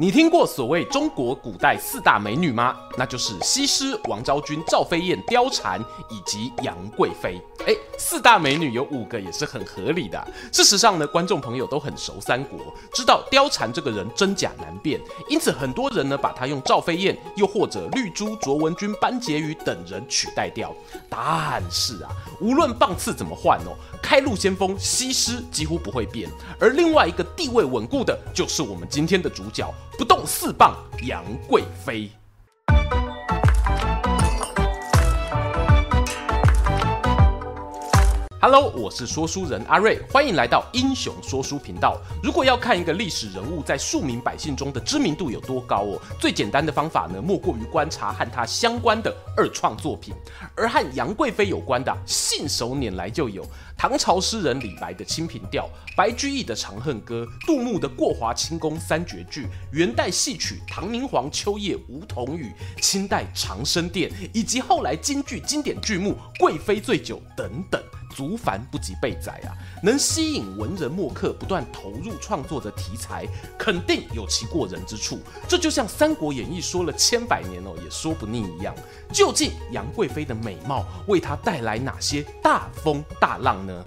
你听过所谓中国古代四大美女吗？那就是西施、王昭君、赵飞燕、貂蝉以及杨贵妃。诶，四大美女有五个也是很合理的。事实上呢，观众朋友都很熟三国，知道貂蝉这个人真假难辨，因此很多人呢把她用赵飞燕，又或者绿珠、卓文君、班婕妤等人取代掉。但是啊，无论棒次怎么换哦，开路先锋西施几乎不会变，而另外一个地位稳固的，就是我们今天的主角。不动四棒，杨贵妃。Hello，我是说书人阿瑞，欢迎来到英雄说书频道。如果要看一个历史人物在庶民百姓中的知名度有多高哦，最简单的方法呢，莫过于观察和他相关的二创作品。而和杨贵妃有关的，信手拈来就有唐朝诗人李白的《清平调》，白居易的《长恨歌》，杜牧的《过华清宫三绝句》，元代戏曲唐明皇秋夜梧桐雨，清代长生殿，以及后来京剧经典剧目《贵妃醉酒》等等。足繁不及被载啊！能吸引文人墨客不断投入创作的题材，肯定有其过人之处。这就像《三国演义》说了千百年哦，也说不腻一样。究竟杨贵妃的美貌为她带来哪些大风大浪呢？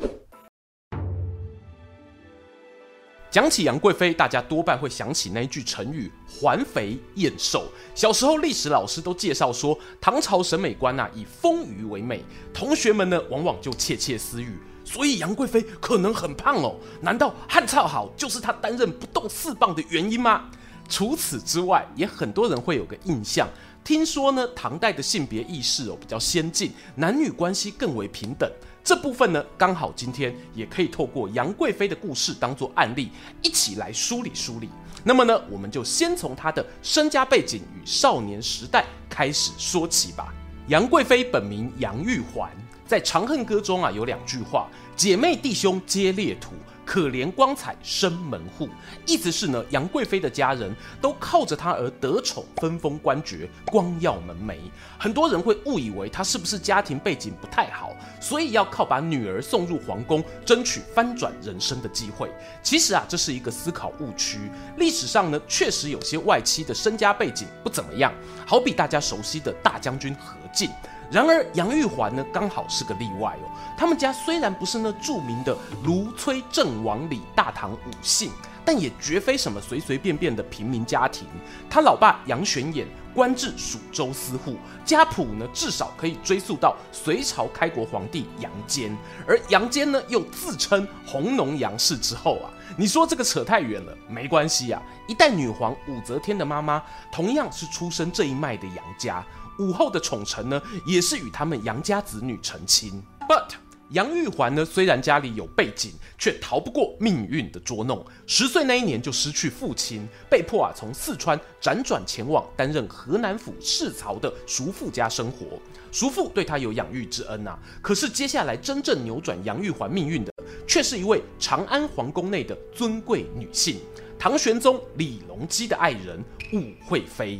讲起杨贵妃，大家多半会想起那一句成语“环肥燕瘦”。小时候历史老师都介绍说，唐朝审美观啊以丰腴为美，同学们呢往往就窃窃私语，所以杨贵妃可能很胖哦。难道汉朝好就是她担任不动四棒的原因吗？除此之外，也很多人会有个印象，听说呢唐代的性别意识哦比较先进，男女关系更为平等。这部分呢，刚好今天也可以透过杨贵妃的故事当做案例，一起来梳理梳理。那么呢，我们就先从她的身家背景与少年时代开始说起吧。杨贵妃本名杨玉环，在《长恨歌》中啊有两句话：“姐妹弟兄皆列土。”可怜光彩生门户，意思是呢，杨贵妃的家人都靠着她而得宠，分封官爵，光耀门楣。很多人会误以为她是不是家庭背景不太好，所以要靠把女儿送入皇宫，争取翻转人生的机会。其实啊，这是一个思考误区。历史上呢，确实有些外戚的身家背景不怎么样，好比大家熟悉的大将军何进。然而杨玉环呢，刚好是个例外哦。他们家虽然不是那著名的卢崔郑王李大唐五姓，但也绝非什么随随便便的平民家庭。他老爸杨玄琰官至蜀州司户，家谱呢至少可以追溯到隋朝开国皇帝杨坚，而杨坚呢又自称弘农杨氏之后啊。你说这个扯太远了，没关系啊。一代女皇武则天的妈妈同样是出身这一脉的杨家。武后的宠臣呢，也是与他们杨家子女成亲。But 杨玉环呢，虽然家里有背景，却逃不过命运的捉弄。十岁那一年就失去父亲，被迫啊从四川辗转前往担任河南府侍曹的叔父家生活。叔父对他有养育之恩啊，可是接下来真正扭转杨玉环命运的，却是一位长安皇宫内的尊贵女性——唐玄宗李隆基的爱人武惠妃。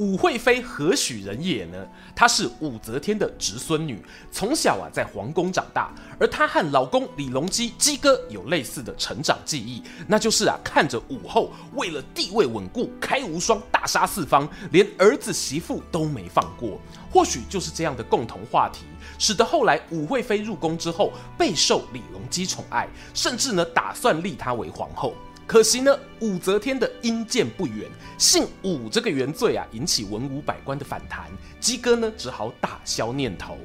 武惠妃何许人也呢？她是武则天的侄孙女，从小啊在皇宫长大。而她和老公李隆基基哥有类似的成长记忆，那就是啊看着武后为了地位稳固，开无双，大杀四方，连儿子媳妇都没放过。或许就是这样的共同话题，使得后来武惠妃入宫之后备受李隆基宠爱，甚至呢打算立她为皇后。可惜呢，武则天的阴间不远，姓武这个原罪啊，引起文武百官的反弹。鸡哥呢，只好打消念头。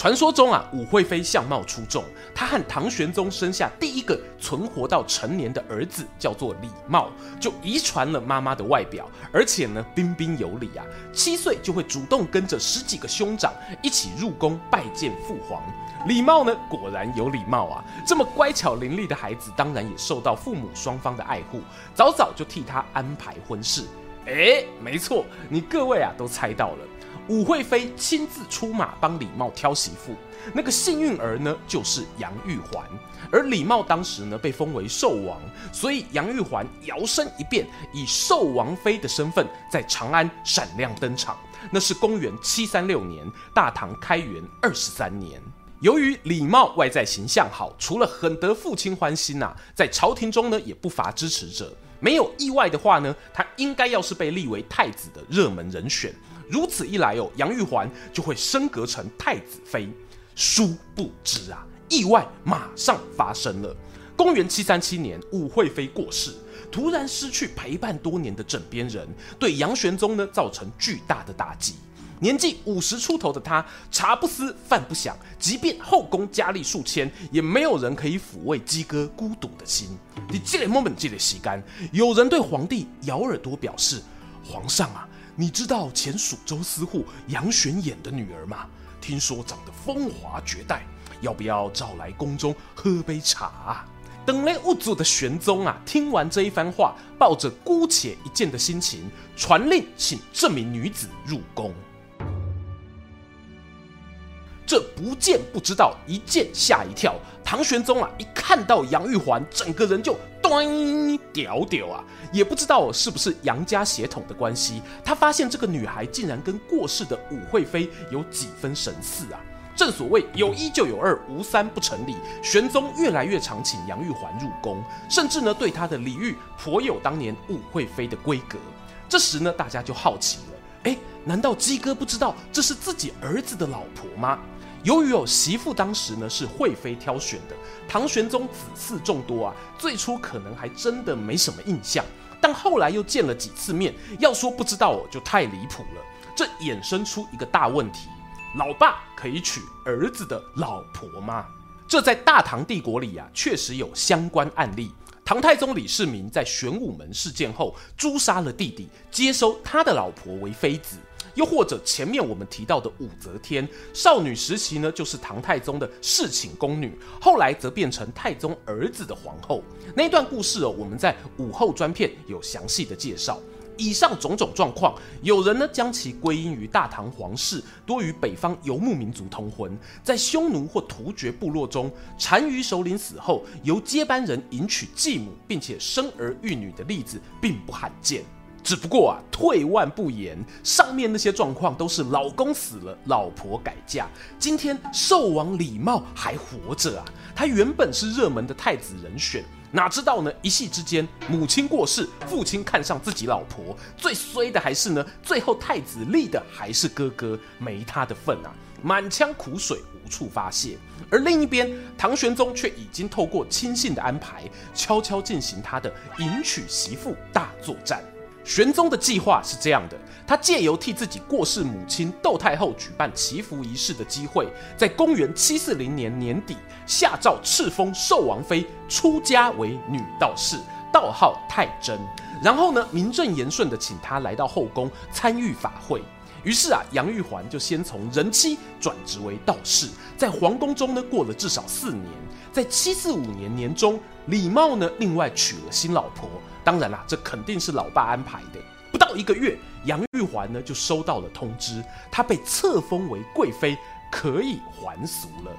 传说中啊，武惠妃相貌出众，她和唐玄宗生下第一个存活到成年的儿子，叫做李瑁，就遗传了妈妈的外表，而且呢，彬彬有礼啊，七岁就会主动跟着十几个兄长一起入宫拜见父皇。李瑁呢，果然有礼貌啊，这么乖巧伶俐的孩子，当然也受到父母双方的爱护，早早就替他安排婚事。诶，没错，你各位啊都猜到了。武惠妃亲自出马帮李茂挑媳妇，那个幸运儿呢就是杨玉环。而李茂当时呢被封为寿王，所以杨玉环摇身一变，以寿王妃的身份在长安闪亮登场。那是公元七三六年，大唐开元二十三年。由于李茂外在形象好，除了很得父亲欢心呐、啊，在朝廷中呢也不乏支持者。没有意外的话呢，他应该要是被立为太子的热门人选。如此一来哦，杨玉环就会升格成太子妃。殊不知啊，意外马上发生了。公元七三七年，武惠妃过世，突然失去陪伴多年的枕边人，对杨玄宗呢造成巨大的打击。年纪五十出头的他，茶不思饭不想，即便后宫佳丽数千，也没有人可以抚慰鸡哥孤独的心。你这个 moment 这个时间，有人对皇帝咬耳朵表示：“皇上啊，你知道前蜀州司户杨玄琰的女儿吗？听说长得风华绝代，要不要找来宫中喝杯茶啊？”等雷无祖的玄宗啊，听完这一番话，抱着姑且一见的心情，传令请这名女子入宫。这不见不知道，一见吓一跳。唐玄宗啊，一看到杨玉环，整个人就端屌屌啊！也不知道是不是杨家血统的关系，他发现这个女孩竟然跟过世的武惠妃有几分神似啊！正所谓有一就有二，无三不成礼。玄宗越来越常请杨玉环入宫，甚至呢对她的礼遇颇有当年武惠妃的规格。这时呢，大家就好奇了：哎，难道鸡哥不知道这是自己儿子的老婆吗？由于有媳妇当时呢是惠妃挑选的，唐玄宗子嗣众多啊，最初可能还真的没什么印象，但后来又见了几次面，要说不知道哦就太离谱了。这衍生出一个大问题：老爸可以娶儿子的老婆吗？这在大唐帝国里啊，确实有相关案例。唐太宗李世民在玄武门事件后诛杀了弟弟，接收他的老婆为妃子。又或者前面我们提到的武则天，少女时期呢就是唐太宗的侍寝宫女，后来则变成太宗儿子的皇后。那一段故事哦，我们在武后专片有详细的介绍。以上种种状况，有人呢将其归因于大唐皇室多与北方游牧民族通婚，在匈奴或突厥部落中，单于首领死后由接班人迎娶继母，并且生儿育女的例子并不罕见。只不过啊，退万步言，上面那些状况都是老公死了，老婆改嫁。今天寿王李茂还活着啊，他原本是热门的太子人选，哪知道呢？一夕之间，母亲过世，父亲看上自己老婆，最衰的还是呢，最后太子立的还是哥哥，没他的份啊，满腔苦水无处发泄。而另一边，唐玄宗却已经透过亲信的安排，悄悄进行他的迎娶媳妇大作战。玄宗的计划是这样的：他借由替自己过世母亲窦太后举办祈福仪式的机会，在公元七四零年年底下诏敕封寿王妃出家为女道士，道号太真。然后呢，名正言顺地请她来到后宫参与法会。于是啊，杨玉环就先从人妻转职为道士，在皇宫中呢过了至少四年。在七四五年年中，李茂呢另外娶了新老婆。当然啦，这肯定是老爸安排的。不到一个月，杨玉环呢就收到了通知，她被册封为贵妃，可以还俗了。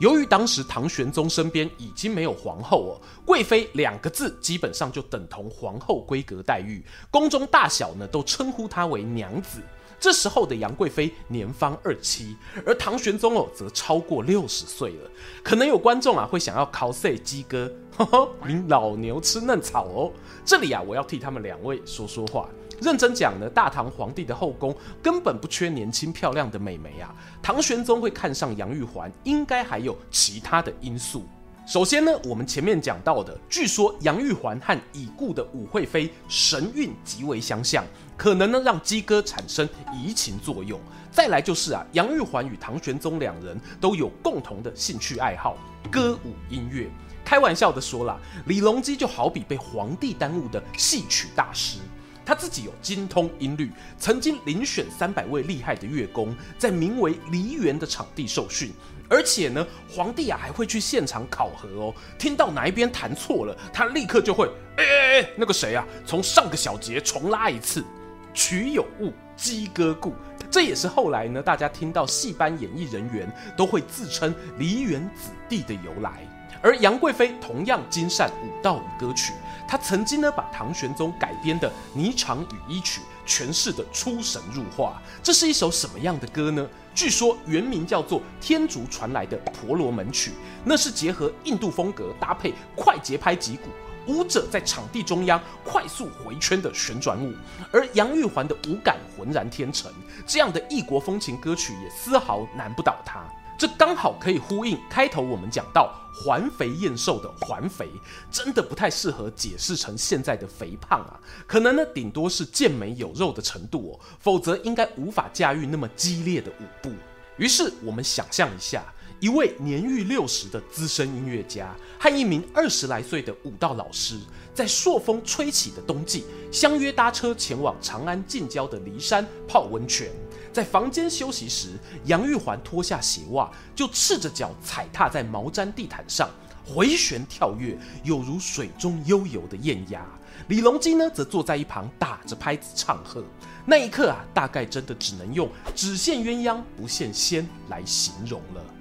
由于当时唐玄宗身边已经没有皇后哦，贵妃两个字基本上就等同皇后规格待遇，宫中大小呢都称呼她为娘子。这时候的杨贵妃年方二七，而唐玄宗哦则超过六十岁了。可能有观众啊会想要考 C 鸡哥，呵呵，您老牛吃嫩草哦。这里啊我要替他们两位说说话。认真讲呢，大唐皇帝的后宫根本不缺年轻漂亮的美眉啊。唐玄宗会看上杨玉环，应该还有其他的因素。首先呢，我们前面讲到的，据说杨玉环和已故的武惠妃神韵极为相像，可能呢让鸡哥产生移情作用。再来就是啊，杨玉环与唐玄宗两人都有共同的兴趣爱好，歌舞音乐。开玩笑的说啦，李隆基就好比被皇帝耽误的戏曲大师。他自己有精通音律，曾经遴选三百位厉害的乐工，在名为梨园的场地受训。而且呢，皇帝啊还会去现场考核哦。听到哪一边弹错了，他立刻就会，哎哎哎，那个谁啊，从上个小节重拉一次。曲有误，鸡歌故。这也是后来呢，大家听到戏班演艺人员都会自称梨园子弟的由来。而杨贵妃同样精善舞蹈与歌曲，她曾经呢把唐玄宗改编的《霓裳羽衣曲》诠释得出神入化。这是一首什么样的歌呢？据说原名叫做《天竺传来的婆罗门曲》，那是结合印度风格搭配快节拍击鼓。舞者在场地中央快速回圈的旋转舞，而杨玉环的舞感浑然天成，这样的异国风情歌曲也丝毫难不倒她。这刚好可以呼应开头我们讲到环肥燕瘦的环肥，真的不太适合解释成现在的肥胖啊，可能呢顶多是健美有肉的程度哦，否则应该无法驾驭那么激烈的舞步。于是我们想象一下。一位年逾六十的资深音乐家和一名二十来岁的舞蹈老师，在朔风吹起的冬季，相约搭车前往长安近郊的骊山泡温泉。在房间休息时，杨玉环脱下鞋袜，就赤着脚踩踏在毛毡地毯上，回旋跳跃，有如水中悠游的艳鸭。李隆基呢，则坐在一旁打着拍子唱和。那一刻啊，大概真的只能用“只羡鸳鸯不羡仙”来形容了。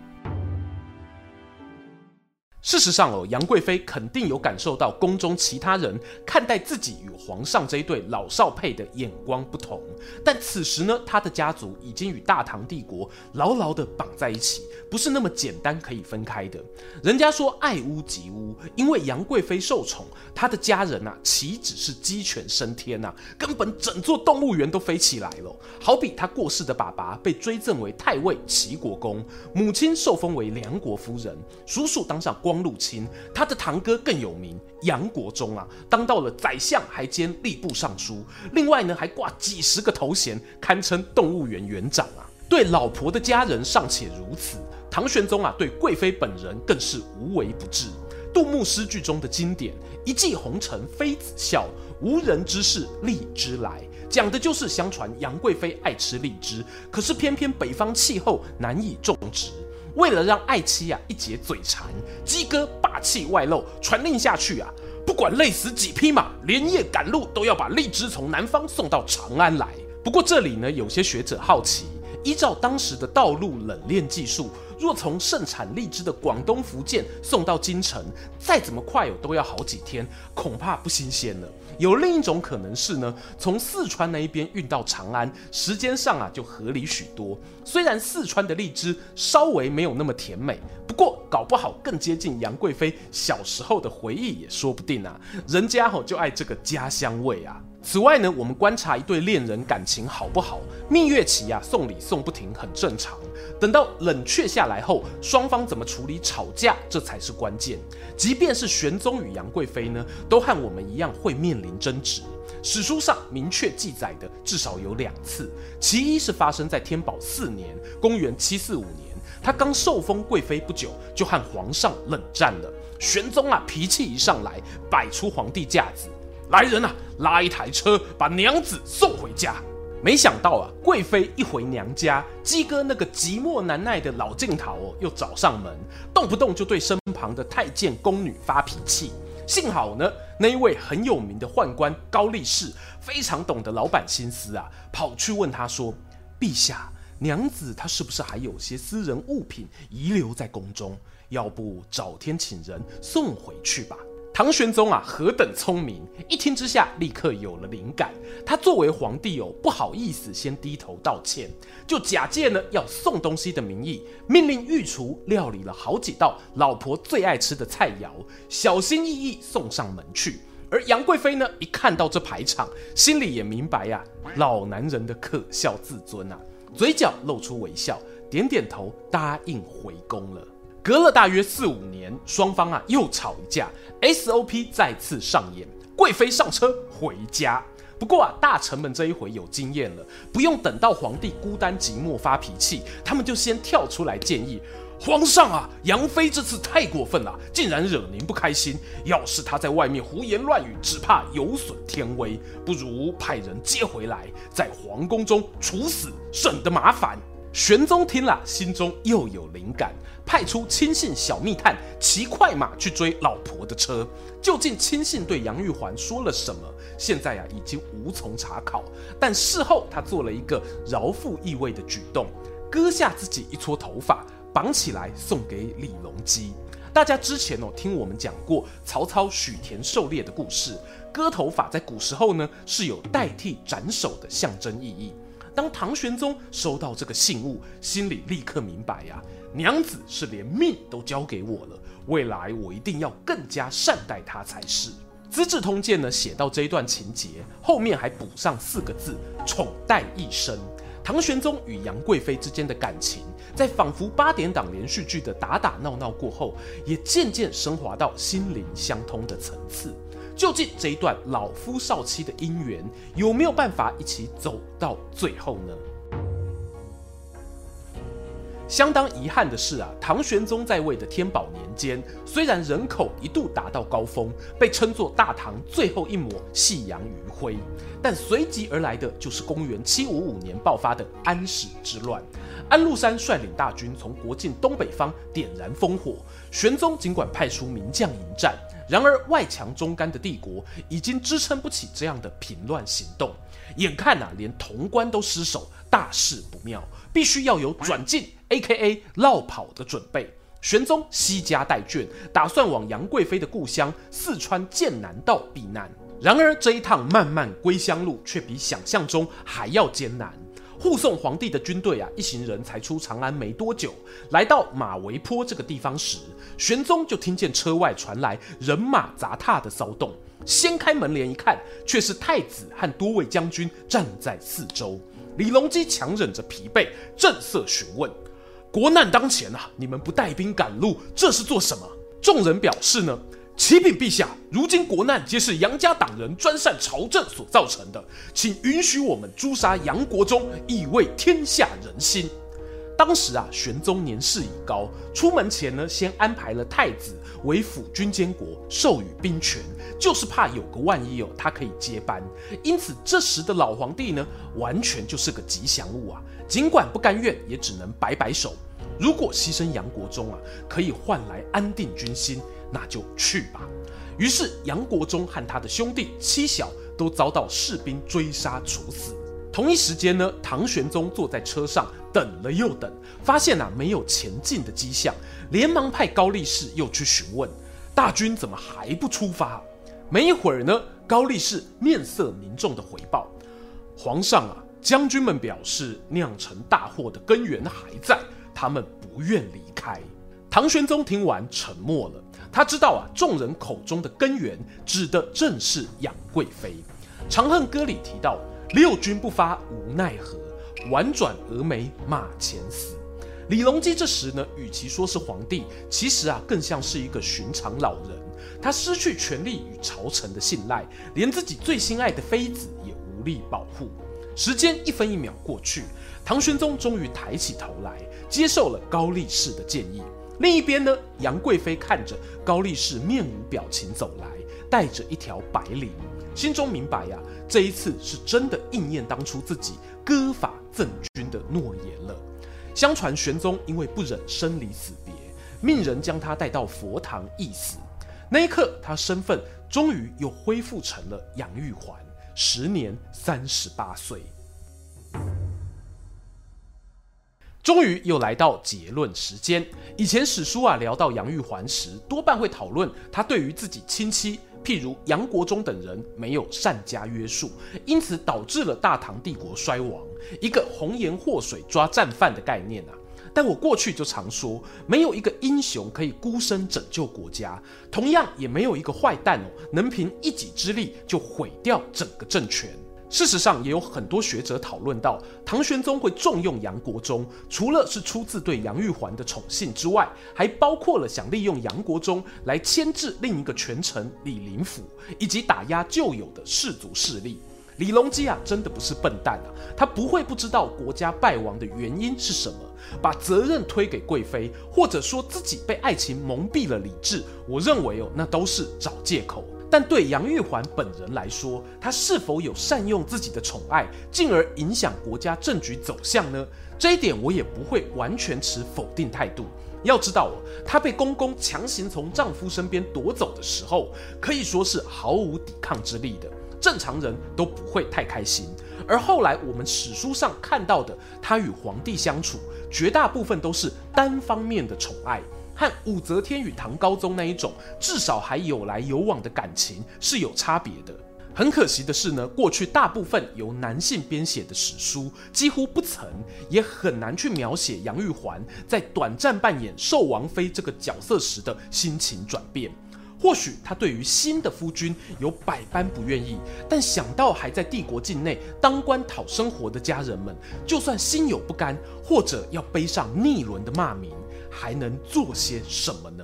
事实上哦，杨贵妃肯定有感受到宫中其他人看待自己与皇上这一对老少配的眼光不同。但此时呢，她的家族已经与大唐帝国牢牢地绑在一起，不是那么简单可以分开的。人家说爱屋及乌，因为杨贵妃受宠，她的家人呐、啊，岂止是鸡犬升天呐、根本整座动物园都飞起来了。好比她过世的爸爸被追赠为太尉齐国公，母亲受封为梁国夫人，叔叔当上光。入侵，他的堂哥更有名，杨国忠啊，当到了宰相，还兼吏部尚书。另外呢，还挂几十个头衔，堪称动物园园长啊。对老婆的家人尚且如此，唐玄宗啊，对贵妃本人更是无微不至。杜牧诗句中的经典“一骑红尘妃子笑，无人知是荔枝来”，讲的就是相传杨贵妃爱吃荔枝，可是偏偏北方气候难以种植。为了让爱妻啊一解嘴馋，鸡哥霸气外露，传令下去啊，不管累死几匹马，连夜赶路都要把荔枝从南方送到长安来。不过这里呢，有些学者好奇，依照当时的道路冷链技术，若从盛产荔枝的广东、福建送到京城，再怎么快哦，都要好几天，恐怕不新鲜了。有另一种可能是呢，从四川那一边运到长安，时间上啊就合理许多。虽然四川的荔枝稍微没有那么甜美，不过搞不好更接近杨贵妃小时候的回忆也说不定啊。人家吼就爱这个家乡味啊。此外呢，我们观察一对恋人感情好不好，蜜月期啊送礼送不停很正常。等到冷却下来后，双方怎么处理吵架，这才是关键。即便是玄宗与杨贵妃呢，都和我们一样会面临争执。史书上明确记载的至少有两次，其一是发生在天宝四年（公元七四五年），他刚受封贵妃不久，就和皇上冷战了。玄宗啊，脾气一上来，摆出皇帝架子，来人啊，拉一台车，把娘子送回家。没想到啊，贵妃一回娘家，鸡哥那个寂寞难耐的老镜头哦，又找上门，动不动就对身旁的太监宫女发脾气。幸好呢，那一位很有名的宦官高力士非常懂得老板心思啊，跑去问他说：“陛下，娘子她是不是还有些私人物品遗留在宫中？要不找天请人送回去吧。”唐玄宗啊，何等聪明！一听之下，立刻有了灵感。他作为皇帝哦，不好意思先低头道歉，就假借呢要送东西的名义，命令御厨料理了好几道老婆最爱吃的菜肴，小心翼翼送上门去。而杨贵妃呢，一看到这排场，心里也明白呀、老男人的可笑自尊啊，嘴角露出微笑，点点头答应回宫了。隔了大约四五年，双方啊又吵一架，SOP 再次上演，贵妃上车回家。不过啊，大臣们这一回有经验了，不用等到皇帝孤单寂寞发脾气，他们就先跳出来建议皇上啊，杨妃这次太过分了，竟然惹您不开心。要是她在外面胡言乱语，只怕有损天威，不如派人接回来，在皇宫中处死，省得麻烦。玄宗听了，心中又有灵感，派出亲信小密探骑快马去追老婆的车。究竟亲信对杨玉环说了什么？现在啊，已经无从查考。但事后他做了一个饶富意味的举动，割下自己一撮头发，绑起来送给李隆基。大家之前哦听我们讲过曹操许田狩猎的故事，割头发在古时候呢是有代替斩首的象征意义。当唐玄宗收到这个信物，心里立刻明白呀、娘子是连命都交给我了，未来我一定要更加善待她才是。《资治通鉴》呢写到这一段情节，后面还补上四个字：宠待一生。唐玄宗与杨贵妃之间的感情，在仿佛八点档连续剧的打打闹闹过后，也渐渐升华到心灵相通的层次。究竟这一段老夫少妻的姻缘，有没有办法一起走到最后呢？相当遗憾的是啊，唐玄宗在位的天宝年间，虽然人口一度达到高峰，被称作大唐最后一抹夕阳余晖，但随即而来的就是公元七五五年爆发的安史之乱。安禄山率领大军从国境东北方点燃烽火，玄宗尽管派出名将迎战，然而外强中干的帝国已经支撑不起这样的平乱行动，眼看啊，连潼关都失守，大事不妙。必须要有转进，A.K.A. 落跑的准备。玄宗惜家带眷，打算往杨贵妃的故乡四川剑南道避难。然而这一趟漫漫归乡路却比想象中还要艰难。护送皇帝的军队啊，一行人才出长安没多久，来到马嵬坡这个地方时，玄宗就听见车外传来人马杂沓的骚动。掀开门帘一看，却是太子和多位将军站在四周。李隆基强忍着疲惫，正色询问：“国难当前啊，你们不带兵赶路，这是做什么？”众人表示呢：“启禀陛下，如今国难皆是杨家党人专擅朝政所造成的，请允许我们诛杀杨国忠，以慰天下人心。”当时啊，玄宗年事已高，出门前呢，先安排了太子为辅军监国，授予兵权，就是怕有个万一哦，他可以接班。因此，这时的老皇帝呢，完全就是个吉祥物啊。尽管不甘愿，也只能摆摆手。如果牺牲杨国忠啊，可以换来安定军心，那就去吧。于是，杨国忠和他的兄弟妻小都遭到士兵追杀处死。同一时间呢，唐玄宗坐在车上等了又等，发现啊没有前进的迹象，连忙派高力士又去询问大军怎么还不出发。没一会儿呢，高力士面色凝重的回报：“皇上啊，将军们表示酿成大祸的根源还在，他们不愿离开。”唐玄宗听完沉默了，他知道啊，众人口中的根源指的正是杨贵妃。《长恨歌》里提到。六军不发无奈何，宛转蛾眉马前死。李隆基这时呢，与其说是皇帝，其实啊，更像是一个寻常老人。他失去权力与朝臣的信赖，连自己最心爱的妃子也无力保护。时间一分一秒过去，唐玄宗终于抬起头来，接受了高力士的建议。另一边呢，杨贵妃看着高力士面无表情走来，带着一条白绫。心中明白呀、这一次是真的应验当初自己割发赠君的诺言了。相传玄宗因为不忍生离死别，命人将他带到佛堂一死。那一刻，他身份终于又恢复成了杨玉环，时年三十八岁。终于又来到结论时间。以前史书啊聊到杨玉环时，多半会讨论他对于自己亲戚。譬如杨国忠等人没有善加约束，因此导致了大唐帝国衰亡，一个红颜祸水抓战犯的概念啊。但我过去就常说，没有一个英雄可以孤身拯救国家，同样也没有一个坏蛋哦能凭一己之力就毁掉整个政权。事实上，也有很多学者讨论到，唐玄宗会重用杨国忠，除了是出自对杨玉环的宠幸之外，还包括了想利用杨国忠来牵制另一个权臣李林甫，以及打压旧有的氏族势力。李隆基啊，真的不是笨蛋啊，他不会不知道国家败亡的原因是什么，把责任推给贵妃，或者说自己被爱情蒙蔽了理智。我认为哦，那都是找借口。但对杨玉环本人来说，她是否有善用自己的宠爱，进而影响国家政局走向呢？这一点我也不会完全持否定态度。要知道哦，她被公公强行从丈夫身边夺走的时候，可以说是毫无抵抗之力的，正常人都不会太开心。而后来我们史书上看到的，他与皇帝相处，绝大部分都是单方面的宠爱。和武则天与唐高宗那一种至少还有来有往的感情是有差别的。很可惜的是呢，过去大部分由男性编写的史书几乎不曾，也很难去描写杨玉环在短暂扮演寿王妃这个角色时的心情转变。或许他对于新的夫君有百般不愿意，但想到还在帝国境内当官讨生活的家人们，就算心有不甘，或者要背上逆伦的骂名。还能做些什么呢？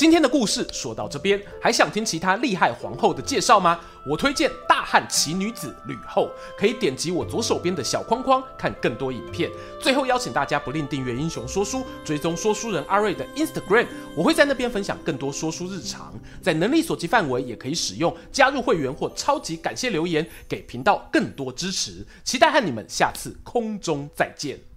今天的故事说到这边，还想听其他厉害皇后的介绍吗？我推荐大汉奇女子吕后，可以点击我左手边的小框框看更多影片。最后邀请大家不吝订阅英雄说书，追踪说书人阿瑞的 Instagram，我会在那边分享更多说书日常。在能力所及范围，也可以使用加入会员或超级感谢留言，给频道更多支持。期待和你们下次空中再见。